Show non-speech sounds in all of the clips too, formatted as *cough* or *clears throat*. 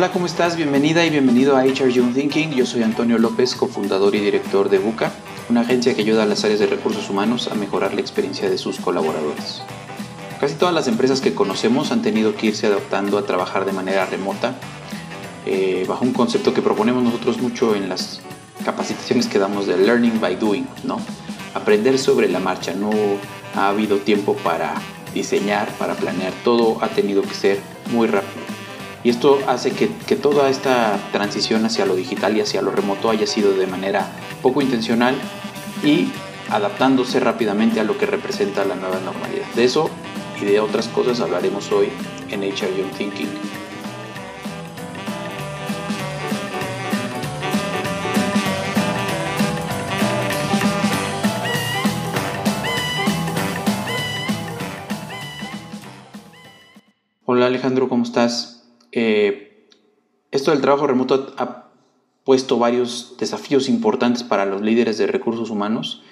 Hola, ¿cómo estás? Bienvenida y bienvenido a HR Young Thinking. Yo soy Antonio López, cofundador y director de Buca, una agencia que ayuda a las áreas de recursos humanos a mejorar la experiencia de sus colaboradores. Casi todas las empresas que conocemos han tenido que irse adaptando a trabajar de manera remota, eh, bajo un concepto que proponemos nosotros mucho en las capacitaciones que damos de Learning by Doing, ¿no? Aprender sobre la marcha. No ha habido tiempo para diseñar, para planear. Todo ha tenido que ser muy rápido. Y esto hace que, toda esta transición hacia lo digital y hacia lo remoto haya sido de manera poco intencional y adaptándose rápidamente a lo que representa la nueva normalidad. De eso y de otras cosas hablaremos hoy en HR Young Thinking. Hola Alejandro, ¿cómo estás? Eh, esto del trabajo remoto ha puesto varios desafíos importantes para los líderes de recursos humanos.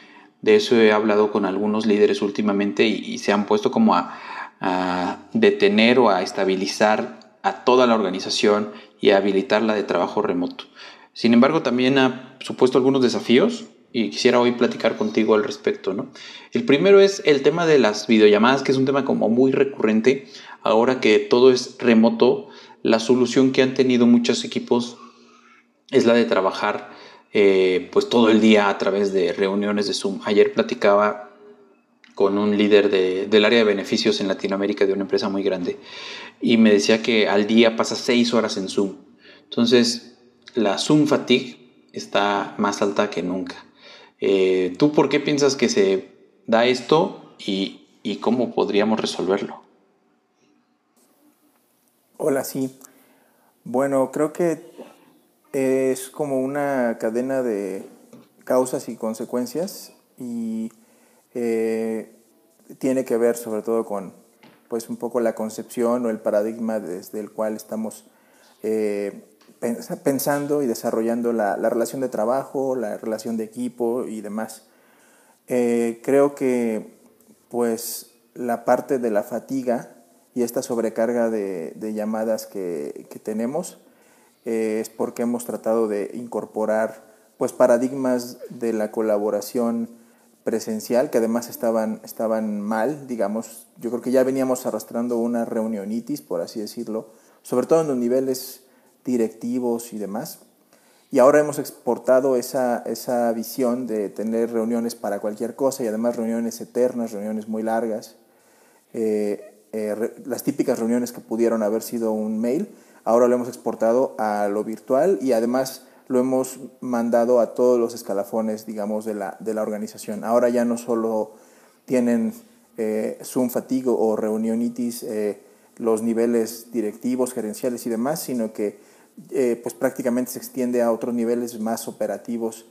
De eso he hablado con algunos líderes últimamente y, se han puesto como a, detener o a estabilizar a toda la organización y a habilitarla de trabajo remoto. Sin embargo, también ha supuesto algunos desafíos y quisiera hoy platicar contigo al respecto. ¿no? El primero es el tema de las videollamadas, que es un tema como muy recurrente ahora que todo es remoto la solución que han tenido muchos equipos es la de trabajar eh, pues todo el día a través de reuniones de Zoom. Ayer platicaba con un líder del área de beneficios en Latinoamérica de una empresa muy grande y me decía que al día pasa seis horas en Zoom. Entonces la Zoom fatigue está más alta que nunca. Eh, ¿Tú por qué piensas que se da esto y cómo podríamos resolverlo? Hola, sí. Bueno, creo que es como una cadena de causas y consecuencias y eh, tiene que ver sobre todo con pues un poco la concepción o el paradigma desde el cual estamos eh, pensando y desarrollando la, relación de trabajo, la relación de equipo y demás. Eh, creo que pues la parte de la fatiga y esta sobrecarga de, llamadas que, tenemos eh, es porque hemos tratado de incorporar pues paradigmas de la colaboración presencial que además estaban, estaban mal, digamos, yo creo que ya veníamos arrastrando una reunionitis, por así decirlo, sobre todo en los niveles directivos y demás. Y ahora hemos exportado esa, esa visión de tener reuniones para cualquier cosa y además reuniones eternas, reuniones muy largas. Eh, eh, las típicas reuniones que pudieron haber sido un mail, ahora lo hemos exportado a lo virtual y además lo hemos mandado a todos los escalafones, digamos, de la, de la organización. Ahora ya no solo tienen eh, Zoom fatigue o reunionitis eh, los niveles directivos, gerenciales y demás, sino que pues prácticamente se extiende a otros niveles más operativos.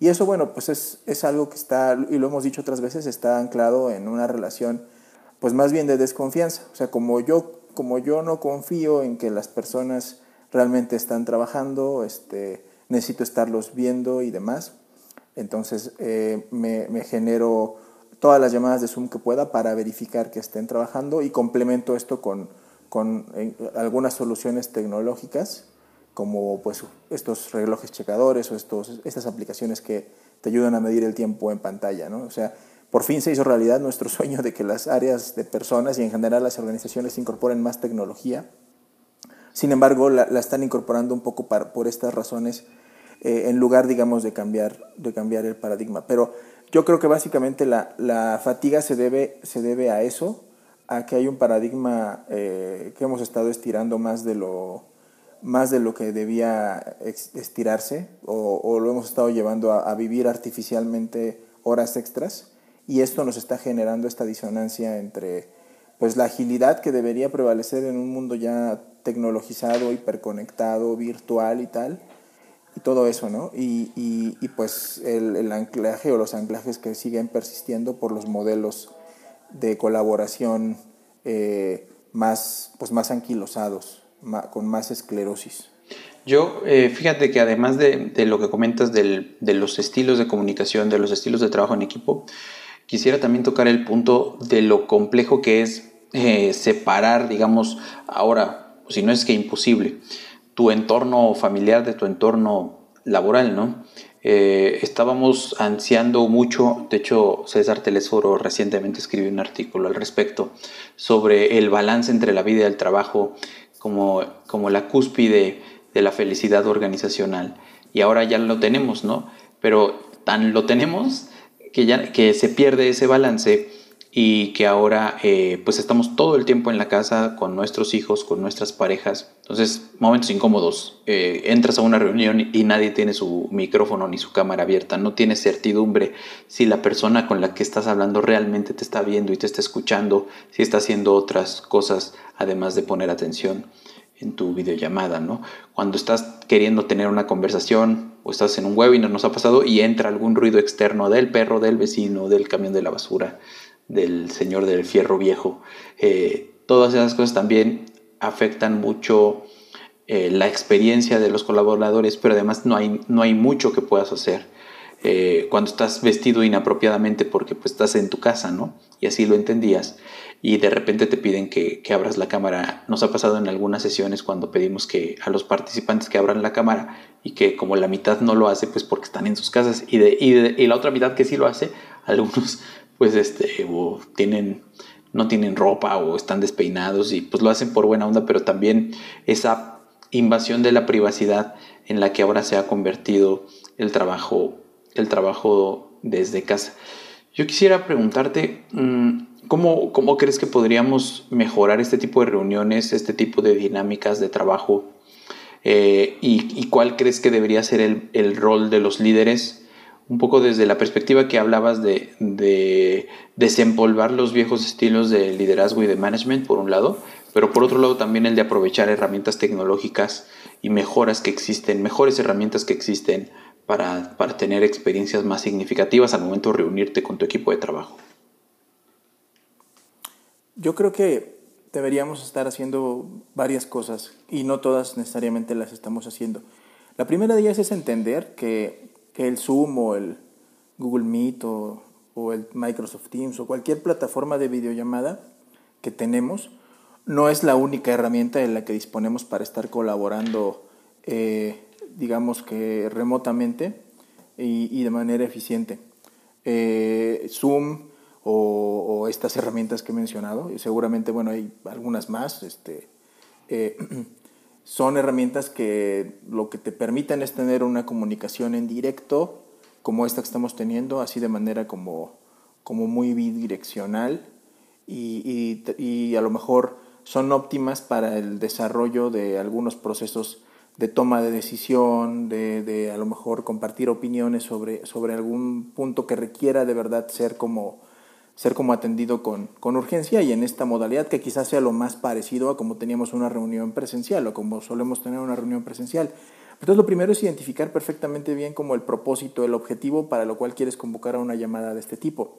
Y eso, bueno, pues es, es algo que está, y lo hemos dicho otras veces, está anclado en una relación pues más bien de desconfianza. O sea, como yo, como yo no confío en que las personas realmente están trabajando, este, necesito estarlos viendo y demás. Entonces eh, me, genero todas las llamadas de Zoom que pueda para verificar que estén trabajando y complemento esto con, con eh, algunas soluciones tecnológicas como pues estos relojes checadores o estos, estas aplicaciones que te ayudan a medir el tiempo en pantalla. ¿no? O sea, por fin se hizo realidad nuestro sueño de que las áreas de personas y en general las organizaciones incorporen más tecnología. Sin embargo, la, están incorporando un poco por estas razones eh, en lugar, digamos, de cambiar, de cambiar el paradigma. Pero yo creo que básicamente la, fatiga se debe, se debe a eso, a que hay un paradigma eh, que hemos estado estirando más de lo, más de lo que debía estirarse o, lo hemos estado llevando a, a vivir artificialmente horas extras y esto nos está generando esta disonancia entre pues la agilidad que debería prevalecer en un mundo ya tecnologizado, hiperconectado, virtual y tal, y todo eso, ¿no? Y, y, pues el, anclaje o los anclajes que siguen persistiendo por los modelos de colaboración eh, más, pues más anquilosados, con más esclerosis. Yo, eh, fíjate que además de, de lo que comentas del, de los estilos de comunicación, de los estilos de trabajo en equipo, quisiera también tocar el punto de lo complejo que es eh, separar, digamos, ahora, si no es que imposible, tu entorno familiar, de tu entorno laboral, ¿no? Eh, estábamos ansiando mucho, de hecho César Telesforo recientemente escribió un artículo al respecto sobre el balance entre la vida y el trabajo como, como la cúspide de la felicidad organizacional. Y ahora ya lo tenemos, ¿no? Pero tan lo tenemos que, ya, que se pierde ese balance y que ahora eh, pues estamos todo el tiempo en la casa con nuestros hijos, con nuestras parejas. Entonces, momentos incómodos. Eh, entras a una reunión y nadie tiene su micrófono ni su cámara abierta. No tienes certidumbre si la persona con la que estás hablando realmente te está viendo y te está escuchando, si está haciendo otras cosas además de poner atención en tu videollamada, ¿no? Cuando estás queriendo tener una conversación o estás en un webinar, nos ha pasado, y entra algún ruido externo del perro, del vecino, del camión de la basura, del señor del fierro viejo. Eh, todas esas cosas también afectan mucho eh, la experiencia de los colaboradores, pero además no hay, no hay mucho que puedas hacer. Eh, cuando estás vestido inapropiadamente porque pues estás en tu casa, ¿no? Y así lo entendías y de repente te piden que, que, abras la cámara. Nos ha pasado en algunas sesiones cuando pedimos que a los participantes que abran la cámara y que como la mitad no lo hace pues porque están en sus casas y, de, y, la otra mitad que sí lo hace, *laughs* algunos pues este, o tienen, no tienen ropa o están despeinados y pues lo hacen por buena onda, pero también esa invasión de la privacidad en la que ahora se ha convertido el trabajo, el trabajo desde casa. Yo quisiera preguntarte, mm, ¿cómo, ¿cómo, crees que podríamos mejorar este tipo de reuniones, este tipo de dinámicas de trabajo? Eh, y, y, cuál crees que debería ser el, el rol de los líderes un poco desde la perspectiva que hablabas de, desempolvar los viejos estilos de liderazgo y de management, por un lado, pero por otro lado también el de aprovechar herramientas tecnológicas y mejoras que existen, mejores herramientas que existen para, para tener experiencias más significativas al momento de reunirte con tu equipo de trabajo. Yo creo que deberíamos estar haciendo varias cosas y no todas necesariamente las estamos haciendo. La primera de ellas es entender que que el Zoom o el Google Meet o, el Microsoft Teams o cualquier plataforma de videollamada que tenemos no es la única herramienta en la que disponemos para estar colaborando, eh, digamos que remotamente y, de manera eficiente. Eh, Zoom o, estas herramientas que he mencionado, y seguramente bueno, hay algunas más, este, eh, *clears throat* son herramientas que lo que te permiten es tener una comunicación en directo, como esta que estamos teniendo, así de manera como, como muy bidireccional y, y, a lo mejor son óptimas para el desarrollo de algunos procesos de toma de decisión, de, de, a lo mejor compartir opiniones sobre, sobre algún punto que requiera de verdad ser como ser como atendido con, con, urgencia y en esta modalidad que quizás sea lo más parecido a como teníamos una reunión presencial o como solemos tener una reunión presencial. Entonces lo primero es identificar perfectamente bien como el propósito, el objetivo para lo cual quieres convocar a una llamada de este tipo.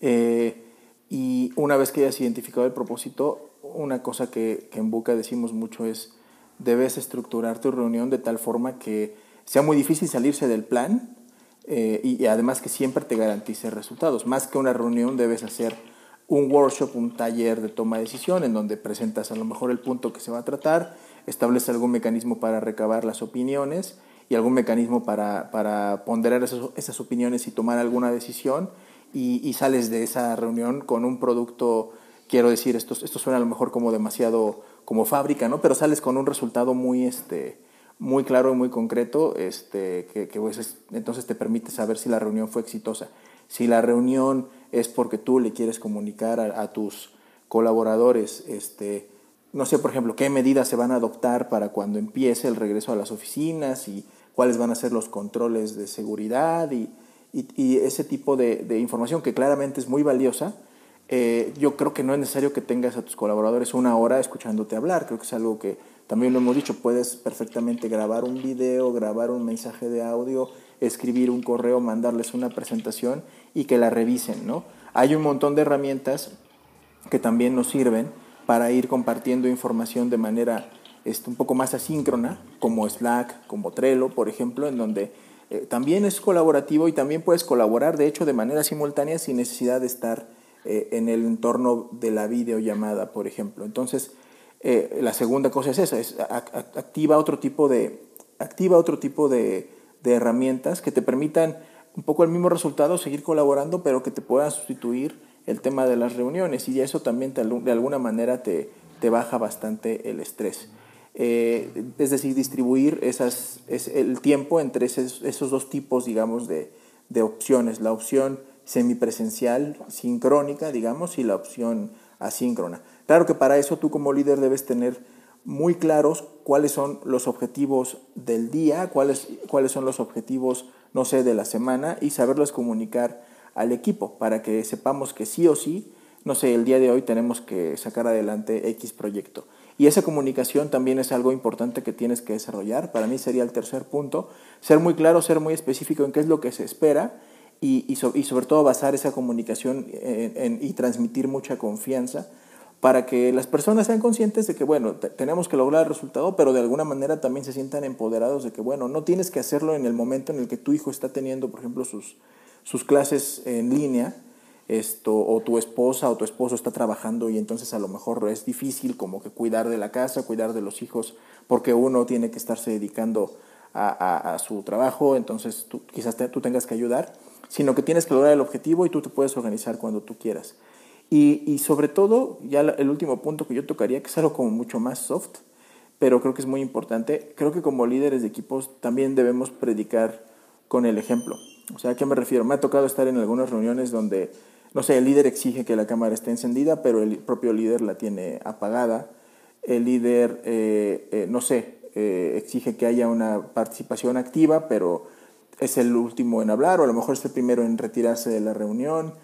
Eh, y una vez que hayas identificado el propósito, una cosa que, que en Buca decimos mucho es, debes estructurar tu reunión de tal forma que sea muy difícil salirse del plan, eh, y, además que siempre te garantice resultados. Más que una reunión debes hacer un workshop, un taller de toma de decisión en donde presentas a lo mejor el punto que se va a tratar, estableces algún mecanismo para recabar las opiniones y algún mecanismo para, para ponderar esas, opiniones y tomar alguna decisión y, y, sales de esa reunión con un producto, quiero decir, esto, esto suena a lo mejor como demasiado como fábrica, ¿no? Pero sales con un resultado muy, este, muy claro y muy concreto, este, que, que pues, entonces te permite saber si la reunión fue exitosa. Si la reunión es porque tú le quieres comunicar a, tus colaboradores, este, no sé, por ejemplo, qué medidas se van a adoptar para cuando empiece el regreso a las oficinas y cuáles van a ser los controles de seguridad y, y, ese tipo de, de, información que claramente es muy valiosa. Eh, yo creo que no es necesario que tengas a tus colaboradores una hora escuchándote hablar, creo que es algo que también lo hemos dicho, puedes perfectamente grabar un video, grabar un mensaje de audio, escribir un correo, mandarles una presentación y que la revisen, ¿no? Hay un montón de herramientas que también nos sirven para ir compartiendo información de manera este, un poco más asíncrona, como Slack, como Trello, por ejemplo, en donde eh, también es colaborativo y también puedes colaborar, de hecho, de manera simultánea sin necesidad de estar eh, en el entorno de la videollamada, por ejemplo. Entonces, eh, la segunda cosa es esa, es activa otro tipo de, activa otro tipo de, de herramientas que te permitan un poco el mismo resultado, seguir colaborando, pero que te puedan sustituir el tema de las reuniones y eso también de alguna manera te, te baja bastante el estrés. Eh, es decir, distribuir esas, es el tiempo entre esos, esos dos tipos, digamos, de, de, opciones. La opción semipresencial, sincrónica, digamos, y la opción asíncrona. Claro que para eso tú como líder debes tener muy claros cuáles son los objetivos del día, cuáles, cuáles son los objetivos, no sé, de la semana y saberlos comunicar al equipo para que sepamos que sí o sí, no sé, el día de hoy tenemos que sacar adelante X proyecto. Y esa comunicación también es algo importante que tienes que desarrollar. Para mí sería el tercer punto. Ser muy claro, ser muy específico en qué es lo que se espera y, y, sobre todo basar esa comunicación y transmitir mucha confianza para que las personas sean conscientes de que, bueno, tenemos que lograr el resultado, pero de alguna manera también se sientan empoderados de que, bueno, no tienes que hacerlo en el momento en el que tu hijo está teniendo, por ejemplo, sus, sus clases en línea, esto, o tu esposa o tu esposo está trabajando y entonces a lo mejor es difícil como que cuidar de la casa, cuidar de los hijos, porque uno tiene que estarse dedicando a, a, su trabajo, entonces tú, quizás tú tengas que ayudar, sino que tienes que lograr el objetivo y tú te puedes organizar cuando tú quieras. Y, sobre todo, ya el último punto que yo tocaría, que es algo como mucho más soft, pero creo que es muy importante, creo que como líderes de equipos también debemos predicar con el ejemplo. O sea, ¿a qué me refiero? Me ha tocado estar en algunas reuniones donde, no sé, el líder exige que la cámara esté encendida, pero el propio líder la tiene apagada. El líder, eh, eh, no sé, eh, exige que haya una participación activa, pero es el último en hablar, o a lo mejor es el primero en retirarse de la reunión.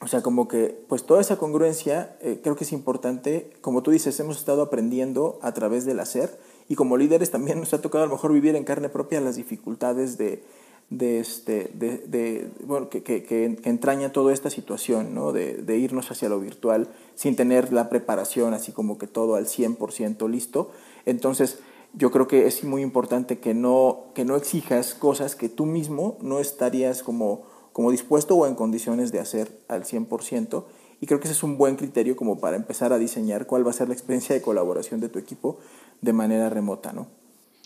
O sea, como que, pues toda esa congruencia eh, creo que es importante. Como tú dices, hemos estado aprendiendo a través del hacer y como líderes también nos ha tocado a lo mejor vivir en carne propia las dificultades de, de, este, de, de bueno, que, que, entraña toda esta situación, ¿no? De, de, irnos hacia lo virtual sin tener la preparación así como que todo al 100% listo. Entonces, yo creo que es muy importante que no, que no exijas cosas que tú mismo no estarías como como dispuesto o en condiciones de hacer al 100%. Y creo que ese es un buen criterio como para empezar a diseñar cuál va a ser la experiencia de colaboración de tu equipo de manera remota, ¿no?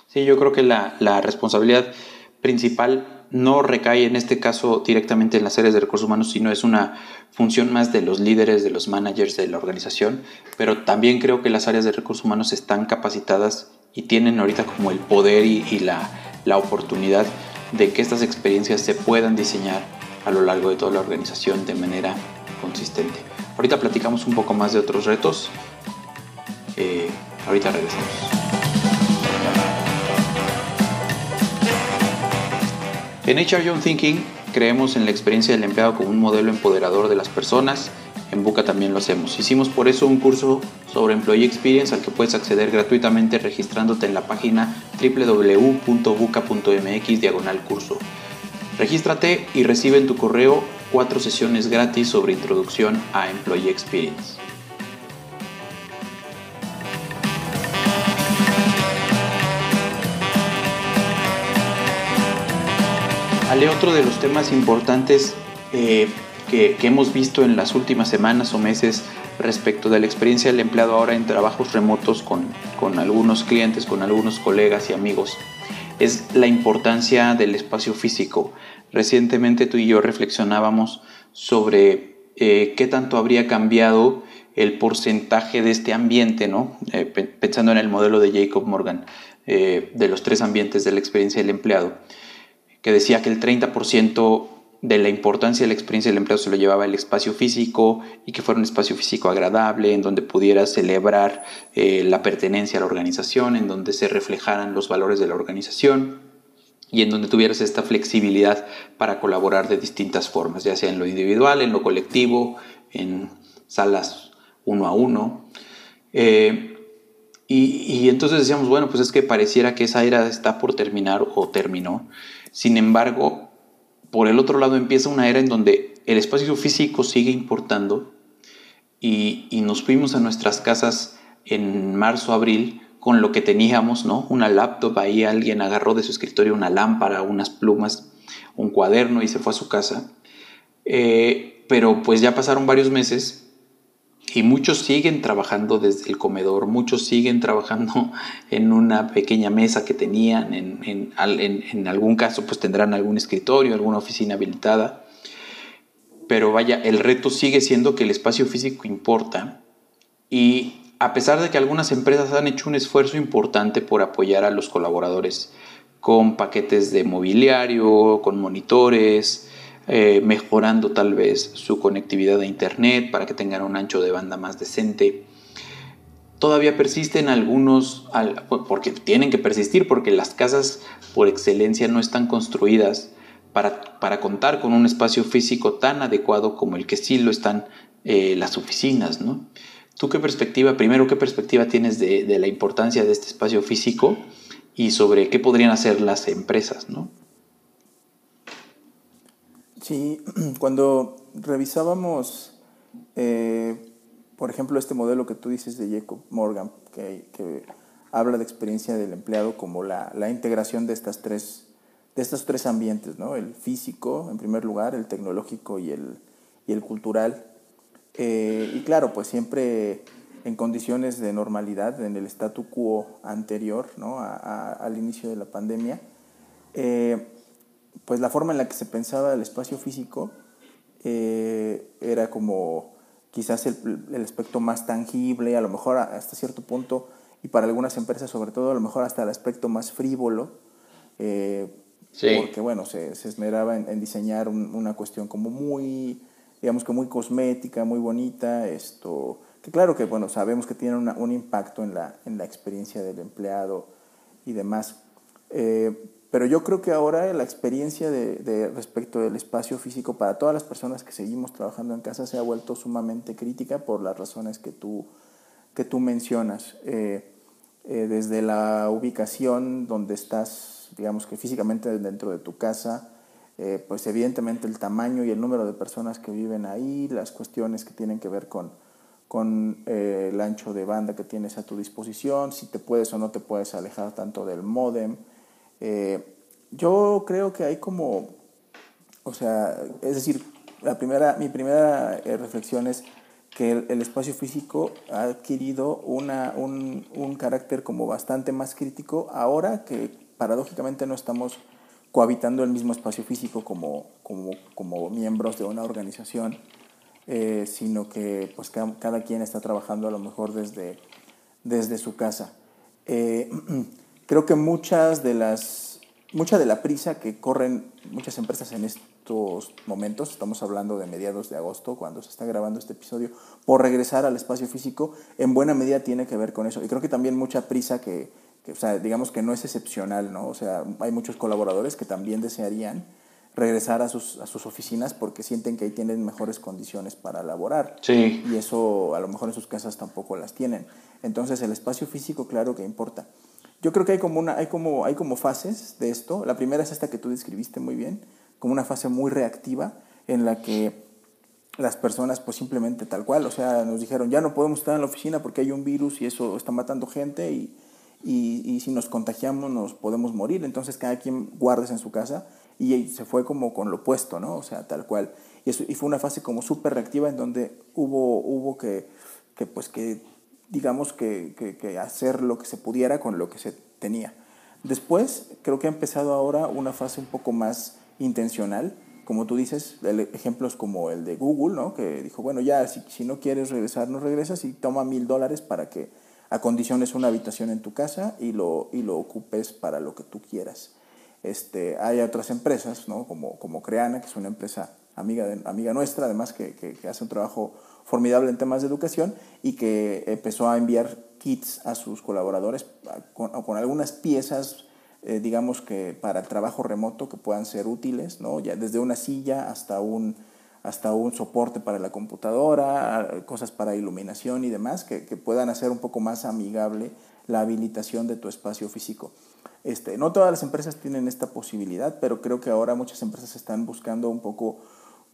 Sí, yo creo que la, la responsabilidad principal no recae en este caso directamente en las áreas de recursos humanos, sino es una función más de los líderes, de los managers de la organización, pero también creo que las áreas de recursos humanos están capacitadas y tienen ahorita como el poder y, y la, la oportunidad de que estas experiencias se puedan diseñar a lo largo de toda la organización de manera consistente. Ahorita platicamos un poco más de otros retos. Eh, ahorita regresamos. En HR Young Thinking creemos en la experiencia del empleado como un modelo empoderador de las personas. En Buca también lo hacemos. Hicimos por eso un curso sobre Employee Experience al que puedes acceder gratuitamente registrándote en la página www.buca.mx diagonal curso. Regístrate y recibe en tu correo cuatro sesiones gratis sobre introducción a Employee Experience. Ale, otro de los temas importantes eh, que, que, hemos visto en las últimas semanas o meses respecto de la experiencia del empleado ahora en trabajos remotos con, con algunos clientes, con algunos colegas y amigos, es la importancia del espacio físico. Recientemente tú y yo reflexionábamos sobre eh, qué tanto habría cambiado el porcentaje de este ambiente, ¿no? Eh, pensando en el modelo de Jacob Morgan, eh, de los tres ambientes de la experiencia del empleado, que decía que el 30% de la importancia de la experiencia del empleado se lo llevaba el espacio físico y que fuera un espacio físico agradable, en donde pudiera celebrar la pertenencia a la organización, en donde se reflejaran los valores de la organización y en donde tuvieras esta flexibilidad para colaborar de distintas formas, ya sea en lo individual, en lo colectivo, en salas uno a uno. Eh, y, entonces decíamos, bueno, pues es que pareciera que esa era está por terminar o terminó. Sin embargo, por el otro lado empieza una era en donde el espacio físico sigue importando y, nos fuimos a nuestras casas en marzo, abril, con lo que teníamos, ¿no? Una laptop, ahí alguien agarró de su escritorio una lámpara, unas plumas, un cuaderno y se fue a su casa. Eh, pero pues ya pasaron varios meses y muchos siguen trabajando desde el comedor, muchos siguen trabajando *laughs* en una pequeña mesa que tenían, en, en, algún caso pues tendrán algún escritorio, alguna oficina habilitada, pero vaya, el reto sigue siendo que el espacio físico importa. Y a pesar de que algunas empresas han hecho un esfuerzo importante por apoyar a los colaboradores con paquetes de mobiliario, con monitores, eh, mejorando tal vez su conectividad a Internet para que tengan un ancho de banda más decente. Todavía persisten algunos, porque tienen que persistir, porque las casas por excelencia no están construidas para, para contar con un espacio físico tan adecuado como el que sí lo están eh, las oficinas. ¿no? ¿Tú qué perspectiva, primero, qué perspectiva tienes de, de la importancia de este espacio físico y sobre qué podrían hacer las empresas? ¿no? Sí, *clears throat* cuando revisábamos, eh, por ejemplo, este modelo que tú dices de Jacob Morgan, que, habla de experiencia del empleado como la, integración de, estas tres, de estos tres ambientes, ¿no? el físico, en primer lugar, el tecnológico y el, y el cultural. Eh, y claro, pues siempre en condiciones de normalidad, en el statu quo anterior ¿no? al inicio de la pandemia. Eh, pues la forma en la que se pensaba el espacio físico eh, era como quizás el, aspecto más tangible, a lo mejor hasta cierto punto, y para algunas empresas sobre todo, a lo mejor hasta el aspecto más frívolo, eh, porque bueno, se, esmeraba en, diseñar una cuestión como muy, digamos que muy cosmética, muy bonita, esto, que claro que bueno, sabemos que tiene un impacto en la, en la experiencia del empleado y demás. Eh, pero yo creo que ahora la experiencia de, respecto del espacio físico para todas las personas que seguimos trabajando en casa se ha vuelto sumamente crítica por las razones que tú, que tú mencionas. Eh, eh, desde la ubicación donde estás, digamos que físicamente dentro de tu casa, eh, pues evidentemente el tamaño y el número de personas que viven ahí, las cuestiones que tienen que ver con, con el ancho de banda que tienes a tu disposición, si te puedes o no te puedes alejar tanto del modem. Eh, yo creo que hay como, o sea, es decir, la primera, mi primera eh, reflexión es que el, espacio físico ha adquirido una, un, un, carácter como bastante más crítico ahora que paradójicamente no estamos cohabitando el mismo espacio físico como, como, como miembros de una organización, eh, sino que pues cada, cada, quien está trabajando a lo mejor desde, desde su casa. *clears throat* creo que muchas de las, mucha de la prisa que corren muchas empresas en estos momentos, estamos hablando de mediados de agosto, cuando se está grabando este episodio, por regresar al espacio físico, en buena medida tiene que ver con eso. Y creo que también mucha prisa que, o sea, digamos que no es excepcional, ¿no? O sea, hay muchos colaboradores que también desearían regresar a sus, a sus oficinas porque sienten que ahí tienen mejores condiciones para laborar. Sí. Y eso a lo mejor en sus casas tampoco las tienen. Entonces el espacio físico claro que importa. Yo creo que hay como, una, hay, como, hay como fases de esto. La primera es esta que tú describiste muy bien, como una fase muy reactiva en la que las personas pues simplemente tal cual, o sea, nos dijeron ya no podemos estar en la oficina porque hay un virus y eso está matando gente y, y, y si nos contagiamos nos podemos morir, entonces cada quien guardes en su casa y se fue como con lo opuesto, ¿no? O sea, tal cual. Y, eso, y fue una fase como súper reactiva en donde hubo, hubo que, que pues que digamos que, que, hacer lo que se pudiera con lo que se tenía. Después, creo que ha empezado ahora una fase un poco más intencional, como tú dices, ejemplos como el de Google, ¿no? que dijo, bueno, ya, si, si no quieres regresar, no regresas y toma mil dólares para que acondiciones una habitación en tu casa y lo, y lo ocupes para lo que tú quieras. Este, hay otras empresas, ¿no? como, como Creana, que es una empresa amiga, amiga nuestra, además que, que, que hace un trabajo formidable en temas de educación y que empezó a enviar kits a sus colaboradores con, con algunas piezas, eh, digamos que para trabajo remoto que puedan ser útiles, ¿no? ya desde una silla hasta un, hasta un soporte para la computadora, cosas para iluminación y demás, que, que puedan hacer un poco más amigable la habilitación de tu espacio físico. Este, no todas las empresas tienen esta posibilidad, pero creo que ahora muchas empresas están buscando un poco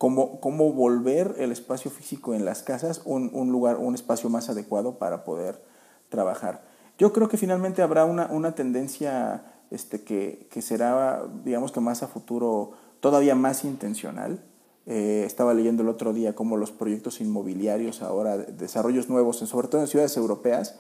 cómo, cómo volver el espacio físico en las casas un, un, lugar, un espacio más adecuado para poder trabajar. Yo creo que finalmente habrá una, una tendencia este, que, que, será, digamos que más a futuro, todavía más intencional, Eh, estaba leyendo el otro día cómo los proyectos inmobiliarios ahora, desarrollos nuevos, sobre todo en ciudades europeas,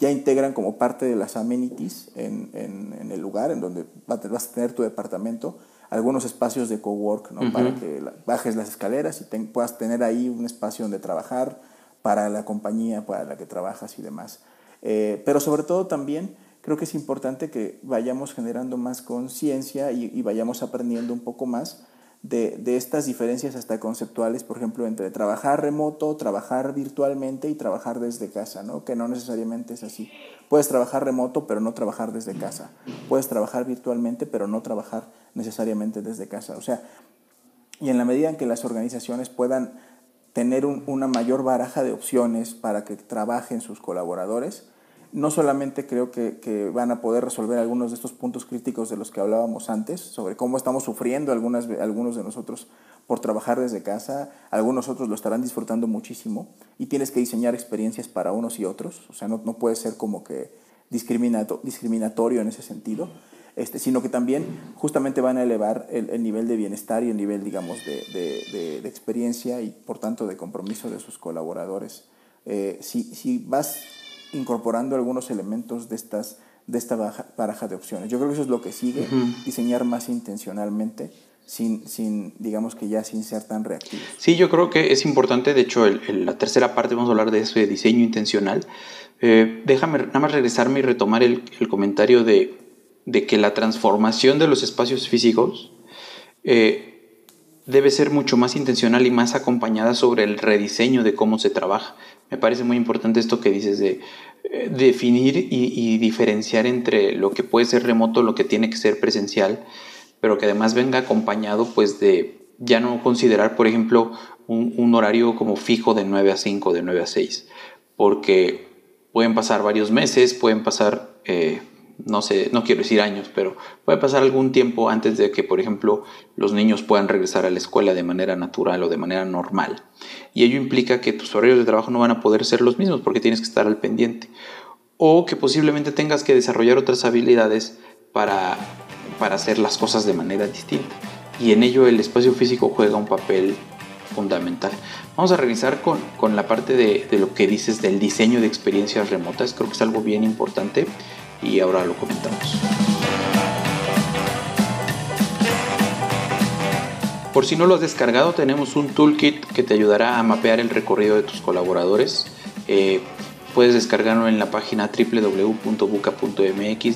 ya integran como parte de las amenities en, en, el lugar en donde vas a tener tu departamento algunos espacios de cowork, ¿no? Para que bajes las escaleras y puedas tener ahí un espacio donde trabajar para la compañía para la que trabajas y demás. Eh, pero sobre todo también creo que es importante que vayamos generando más conciencia y, y, vayamos aprendiendo un poco más de, de, estas diferencias hasta conceptuales, por ejemplo, entre trabajar remoto, trabajar virtualmente y trabajar desde casa, ¿no? que no necesariamente es así. Puedes trabajar remoto, pero no trabajar desde casa. Puedes trabajar virtualmente, pero no trabajar necesariamente desde casa. O sea, y en la medida en que las organizaciones puedan tener una mayor baraja de opciones para que trabajen sus colaboradores, no solamente creo que, van a poder resolver algunos de estos puntos críticos de los que hablábamos antes, sobre cómo estamos sufriendo algunas, algunos de nosotros por trabajar desde casa, algunos otros lo estarán disfrutando muchísimo y tienes que diseñar experiencias para unos y otros, o sea, no, no puede ser como que discriminato, discriminatorio en ese sentido, este, sino que también justamente van a elevar el, nivel de bienestar y el nivel, digamos, de, de, de, experiencia y por tanto de compromiso de sus colaboradores. Eh, si, si vas incorporando algunos elementos de, estas, de esta baraja de opciones. Yo creo que eso es lo que sigue, diseñar más intencionalmente, sin, sin, digamos que ya sin ser tan reactivos. Sí, yo creo que es importante, de hecho, en la tercera parte vamos a hablar de eso, de diseño intencional. Eh, déjame nada más regresarme y retomar el, el comentario de, de, que la transformación de los espacios físicos eh, debe ser mucho más intencional y más acompañada sobre el rediseño de cómo se trabaja. Me parece muy importante esto que dices de eh, definir y, diferenciar entre lo que puede ser remoto, lo que tiene que ser presencial, pero que además venga acompañado pues de ya no considerar, por ejemplo, un, horario como fijo de 9 a 5, de 9 a 6, porque pueden pasar varios meses, pueden pasar... Eh, no sé, no quiero decir años, pero puede pasar algún tiempo antes de que, por ejemplo, los niños puedan regresar a la escuela de manera natural o de manera normal. Y ello implica que tus horarios de trabajo no van a poder ser los mismos porque tienes que estar al pendiente. O que posiblemente tengas que desarrollar otras habilidades para, para hacer las cosas de manera distinta. Y en ello el espacio físico juega un papel fundamental. Vamos a revisar con, con la parte de, de lo que dices del diseño de experiencias remotas. Creo que es algo bien importante y ahora lo comentamos. Por si no lo has descargado, tenemos un toolkit que te ayudará a mapear el recorrido de tus colaboradores. Eh, puedes descargarlo en la página www.buca.mx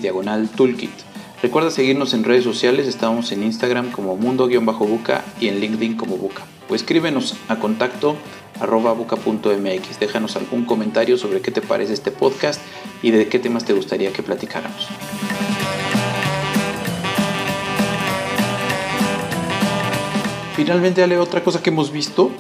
diagonal toolkit. Recuerda seguirnos en redes sociales, estamos en Instagram como mundo-buca y en LinkedIn como buca. O escríbenos a contacto arroba buca.mx. Déjanos algún comentario sobre qué te parece este podcast y de qué temas te gustaría que platicáramos. Finalmente, Ale, otra cosa que hemos visto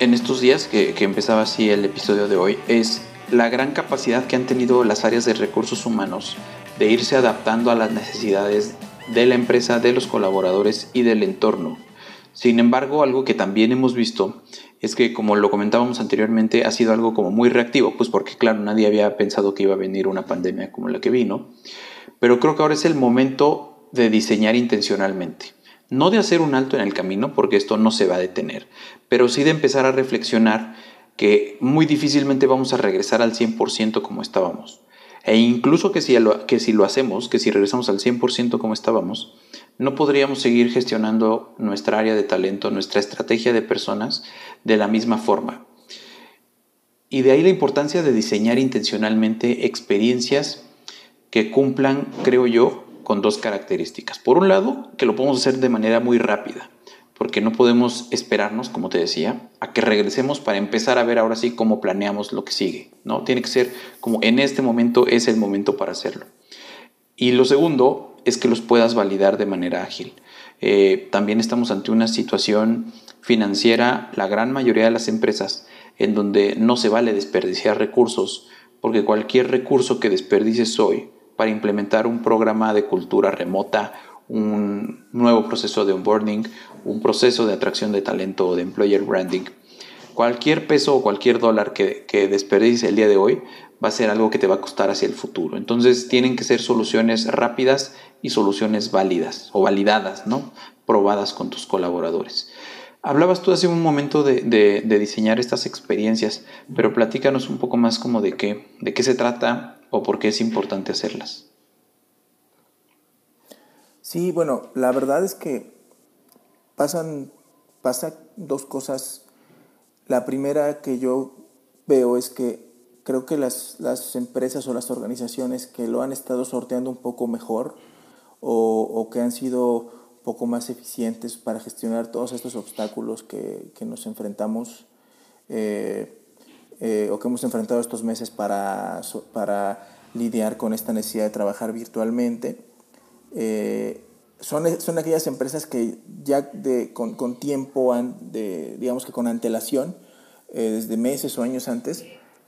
en estos días, que, que empezaba así el episodio de hoy, es la gran capacidad que han tenido las áreas de recursos humanos de irse adaptando a las necesidades de la empresa, de los colaboradores y del entorno. Sin embargo, algo que también hemos visto es que, como lo comentábamos anteriormente, ha sido algo como muy reactivo, pues porque claro, nadie había pensado que iba a venir una pandemia como la que vino, pero creo que ahora es el momento de diseñar intencionalmente. No de hacer un alto en el camino, porque esto no se va a detener, pero sí de empezar a reflexionar que muy difícilmente vamos a regresar al 100% como estábamos. E incluso que si, lo, que si lo hacemos, que si regresamos al 100% como estábamos, no podríamos seguir gestionando nuestra área de talento, nuestra estrategia de personas de la misma forma. Y de ahí la importancia de diseñar intencionalmente experiencias que cumplan, creo yo, con dos características. Por un lado, que lo podemos hacer de manera muy rápida, porque no podemos esperarnos, como te decía, a que regresemos para empezar a ver ahora sí cómo planeamos lo que sigue, ¿no? Tiene que ser como en este momento es el momento para hacerlo. Y lo segundo es que los puedas validar de manera ágil. Eh, también estamos ante una situación financiera, la gran mayoría de las empresas, en donde no se vale desperdiciar recursos, porque cualquier recurso que desperdicies hoy para implementar un programa de cultura remota, un nuevo proceso de onboarding, un proceso de atracción de talento o de employer branding, cualquier peso o cualquier dólar que, que desperdicies el día de hoy va a ser algo que te va a costar hacia el futuro. Entonces tienen que ser soluciones rápidas y soluciones válidas o validadas, ¿no? Probadas con tus colaboradores. Hablabas tú hace un momento de, diseñar estas experiencias, pero platícanos un poco más como de qué, de qué se trata o por qué es importante hacerlas. Sí, bueno, la verdad es que pasan, pasan dos cosas. La primera que yo veo es que creo que las, las, empresas o las organizaciones que lo han estado sorteando un poco mejor o, o que han sido un poco más eficientes para gestionar todos estos obstáculos que, que nos enfrentamos eh, eh, o que hemos enfrentado estos meses para, para lidiar con esta necesidad de trabajar virtualmente. Eh, son, son aquellas empresas que ya de, con, con tiempo, de, digamos que con antelación, eh, desde meses o años antes,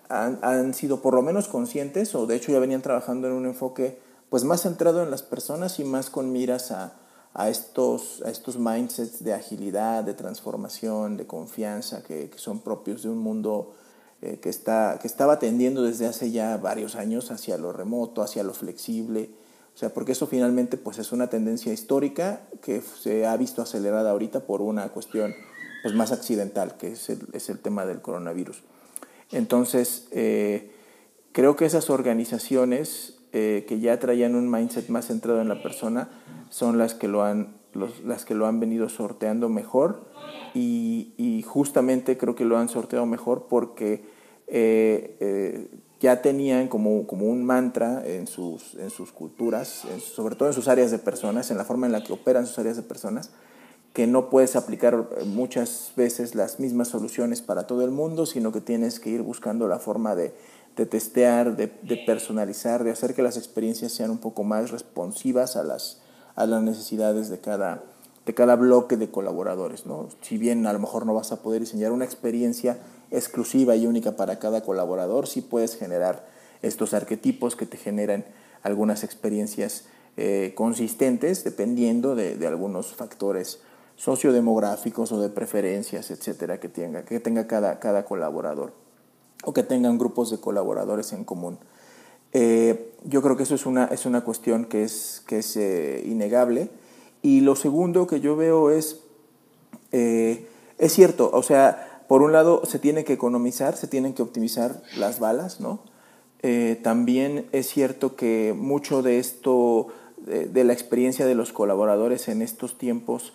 han, han, sido por lo menos conscientes o de hecho ya venían trabajando en un enfoque pues más centrado en las personas y más con miras a, a estos, a estos mindsets de agilidad, de transformación, de confianza que, que son propios de un mundo eh, que, está, que estaba tendiendo desde hace ya varios años hacia lo remoto, hacia lo flexible, o sea, porque eso finalmente pues es una tendencia histórica que se ha visto acelerada ahorita por una cuestión pues más accidental, que es el, es el tema del coronavirus. Entonces, eh, creo que esas organizaciones eh, que ya traían un mindset más centrado en la persona son las que lo han, los, las que lo han venido sorteando mejor y, y, justamente creo que lo han sorteado mejor porque eh, ya tenían como, como un mantra en sus, en sus culturas, sobre todo en sus áreas de personas, en la forma en la que operan sus áreas de personas, que no puedes aplicar muchas veces las mismas soluciones para todo el mundo, sino que tienes que ir buscando la forma de, de testear, de, de, personalizar, de hacer que las experiencias sean un poco más responsivas a las, a las necesidades de cada, de cada bloque de colaboradores. ¿no? Si bien a lo mejor no vas a poder diseñar una experiencia exclusiva y única para cada colaborador, sí puedes generar estos arquetipos que te generan algunas experiencias eh, consistentes dependiendo de, algunos factores sociodemográficos o de preferencias, etcétera, que tenga, que tenga cada, cada colaborador o que tengan grupos de colaboradores en común. Eh, yo creo que eso es una, es una cuestión que es, que es eh, innegable. Y lo segundo que yo veo es, es cierto, o sea, por un lado, se tiene que economizar, se tienen que optimizar las balas, ¿no? Eh, también es cierto que mucho de esto, de, la experiencia de los colaboradores en estos tiempos,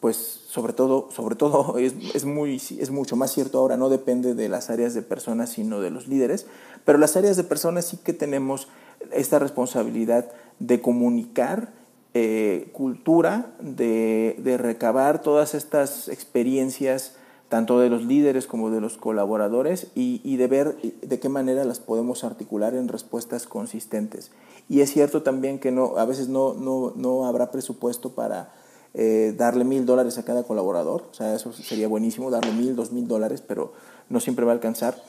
pues sobre todo, sobre todo *laughs* es, es, muy, es mucho más cierto ahora, no depende de las áreas de personas, sino de los líderes, pero las áreas de personas sí que tenemos esta responsabilidad de comunicar eh, cultura, de, de recabar todas estas experiencias, tanto de los líderes como de los colaboradores, y, y, de ver de qué manera las podemos articular en respuestas consistentes. Y es cierto también que no, a veces no, no, no habrá presupuesto para eh, darle mil dólares a cada colaborador, o sea, eso sería buenísimo, darle mil, dos mil dólares, pero no siempre va a alcanzar.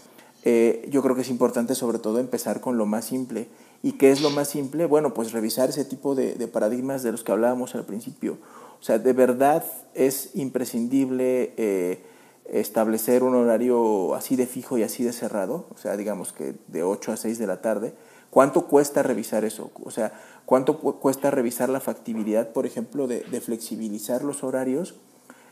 Eh, yo creo que es importante sobre todo empezar con lo más simple. ¿Y qué es lo más simple? Bueno, pues revisar ese tipo de, de paradigmas de los que hablábamos al principio. O sea, de verdad es imprescindible eh, establecer un horario así de fijo y así de cerrado, o sea, digamos que de 8 a 6 de la tarde, ¿cuánto cuesta revisar eso? O sea, ¿cuánto cuesta revisar la factibilidad, por ejemplo, de, flexibilizar los horarios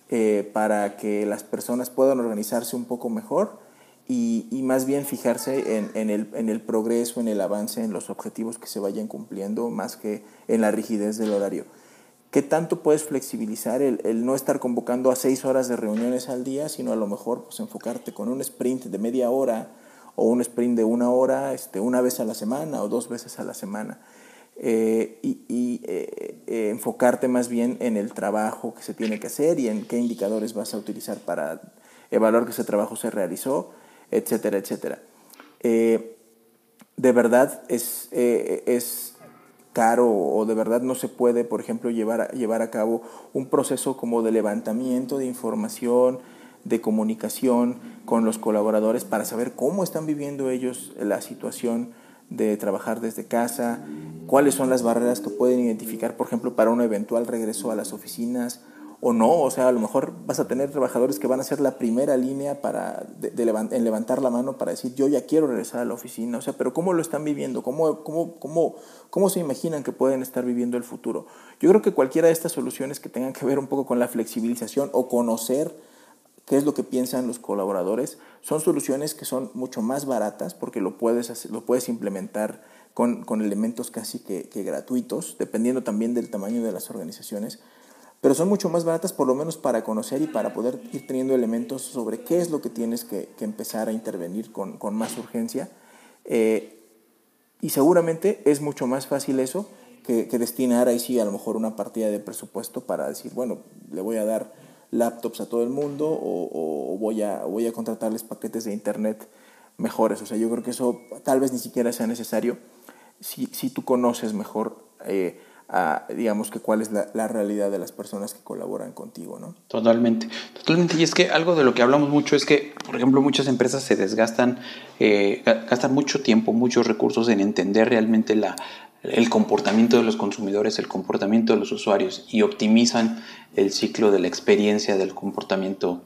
eh, para que las personas puedan organizarse un poco mejor y, más bien fijarse en, el, en el progreso, en el avance, en los objetivos que se vayan cumpliendo, más que en la rigidez del horario? ¿Qué tanto puedes flexibilizar el, el, no estar convocando a seis horas de reuniones al día, sino a lo mejor pues, enfocarte con un sprint de media hora o un sprint de una hora este, una vez a la semana o dos veces a la semana? Eh, y, eh, eh, enfocarte más bien en el trabajo que se tiene que hacer y en qué indicadores vas a utilizar para evaluar que ese trabajo se realizó, etcétera, etcétera. De verdad es, es caro o de verdad no se puede, por ejemplo, llevar llevar a cabo un proceso como de levantamiento de información, de comunicación con los colaboradores para saber cómo están viviendo ellos la situación de trabajar desde casa, cuáles son las barreras que pueden identificar, por ejemplo, para un eventual regreso a las oficinas o no, o sea, a lo mejor vas a tener trabajadores que van a ser la primera línea para en levantar la mano para decir yo ya quiero regresar a la oficina, o sea, pero ¿cómo lo están viviendo? ¿Cómo, cómo, cómo, cómo se imaginan que pueden estar viviendo el futuro? Yo creo que cualquiera de estas soluciones que tengan que ver un poco con la flexibilización o conocer qué es lo que piensan los colaboradores. Son soluciones que son mucho más baratas porque lo puedes, lo puedes implementar con, con elementos casi que, gratuitos, dependiendo también del tamaño de las organizaciones. Pero son mucho más baratas por lo menos para conocer y para poder ir teniendo elementos sobre qué es lo que tienes que, empezar a intervenir con, con más urgencia. Eh, y seguramente es mucho más fácil eso que, destinar ahí sí a lo mejor una partida de presupuesto para decir, bueno, le voy a dar laptops a todo el mundo o, o voy, a, voy a contratarles paquetes de internet mejores. O sea, yo creo que eso tal vez ni siquiera sea necesario si, si tú conoces mejor, eh, a, digamos, que cuál es la, realidad de las personas que colaboran contigo, ¿no? Totalmente, totalmente. Y es que algo de lo que hablamos mucho es que, por ejemplo, muchas empresas se desgastan, eh, gastan mucho tiempo, muchos recursos en entender realmente la, el comportamiento de los consumidores, el comportamiento de los usuarios y optimizan el ciclo de la experiencia del comportamiento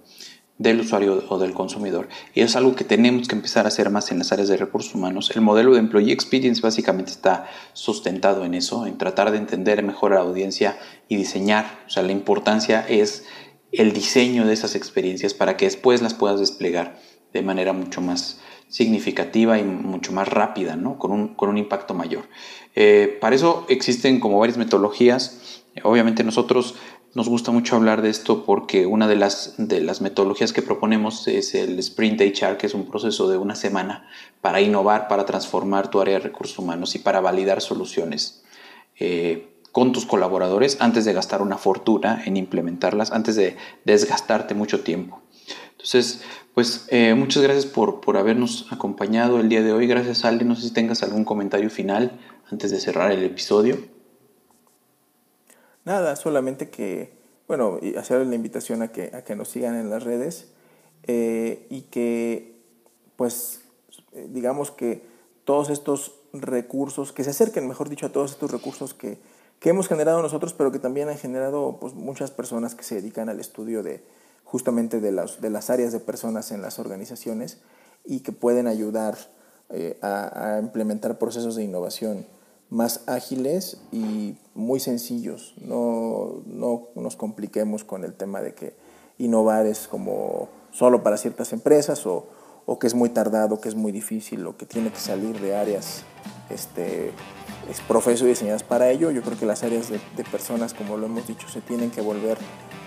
del usuario o del consumidor. Y es algo que tenemos que empezar a hacer más en las áreas de recursos humanos. El modelo de Employee Experience básicamente está sustentado en eso, en tratar de entender mejor a la audiencia y diseñar. O sea, la importancia es el diseño de esas experiencias para que después las puedas desplegar de manera mucho más significativa y mucho más rápida, ¿no? con, un, con un impacto mayor. Eh, para eso existen como varias metodologías. Obviamente nosotros nos gusta mucho hablar de esto porque una de las, de las metodologías que proponemos es el Sprint HR, que es un proceso de una semana para innovar, para transformar tu área de recursos humanos y para validar soluciones eh, con tus colaboradores antes de gastar una fortuna en implementarlas, antes de desgastarte mucho tiempo. Entonces, pues eh, muchas gracias por, por habernos acompañado el día de hoy. Gracias, Ale. No sé si tengas algún comentario final antes de cerrar el episodio. Nada, solamente que, bueno, hacer la invitación a que, a que nos sigan en las redes eh, y que, pues, digamos que todos estos recursos, que se acerquen, mejor dicho, a todos estos recursos que, que hemos generado nosotros, pero que también han generado pues, muchas personas que se dedican al estudio de justamente de las, de las áreas de personas en las organizaciones y que pueden ayudar eh, a implementar procesos de innovación más ágiles y muy sencillos. No, no nos compliquemos con el tema de que innovar es como solo para ciertas empresas o, o que es muy tardado, que es muy difícil o que tiene que salir de áreas este, es profeso diseñadas para ello. Yo creo que las áreas de, de, personas, como lo hemos dicho, se tienen que volver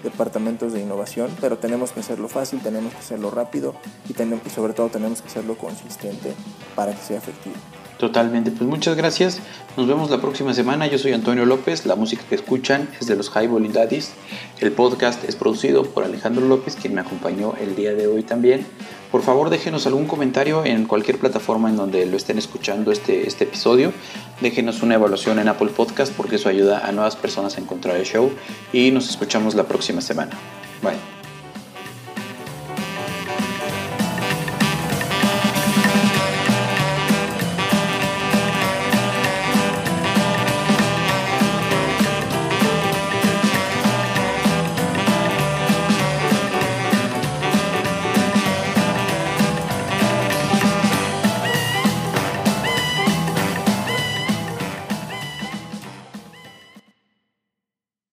departamentos de innovación, pero tenemos que hacerlo fácil, tenemos que hacerlo rápido y, tenemos, y sobre todo tenemos que hacerlo consistente para que sea efectivo. Totalmente, pues muchas gracias. Nos vemos la próxima semana. Yo soy Antonio López. La música que escuchan es de los Highball Daddies. El podcast es producido por Alejandro López, quien me acompañó el día de hoy también. Por favor, déjenos algún comentario en cualquier plataforma en donde lo estén escuchando este, este episodio. Déjenos una evaluación en Apple Podcast porque eso ayuda a nuevas personas a encontrar el show. Y nos escuchamos la próxima semana. Bye.